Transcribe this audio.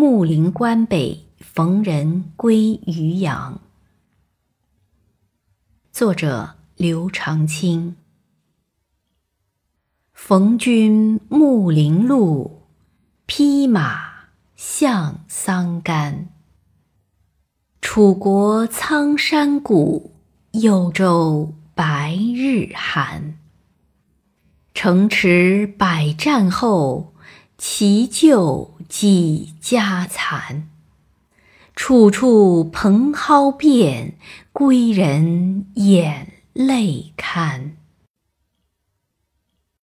木陵关北逢人归渔阳。作者刘长卿。逢君木陵路，披马向桑干。楚国苍山谷，幽州白日寒。城池百战后，其旧几家残。处处蓬蒿遍，归人眼泪堪。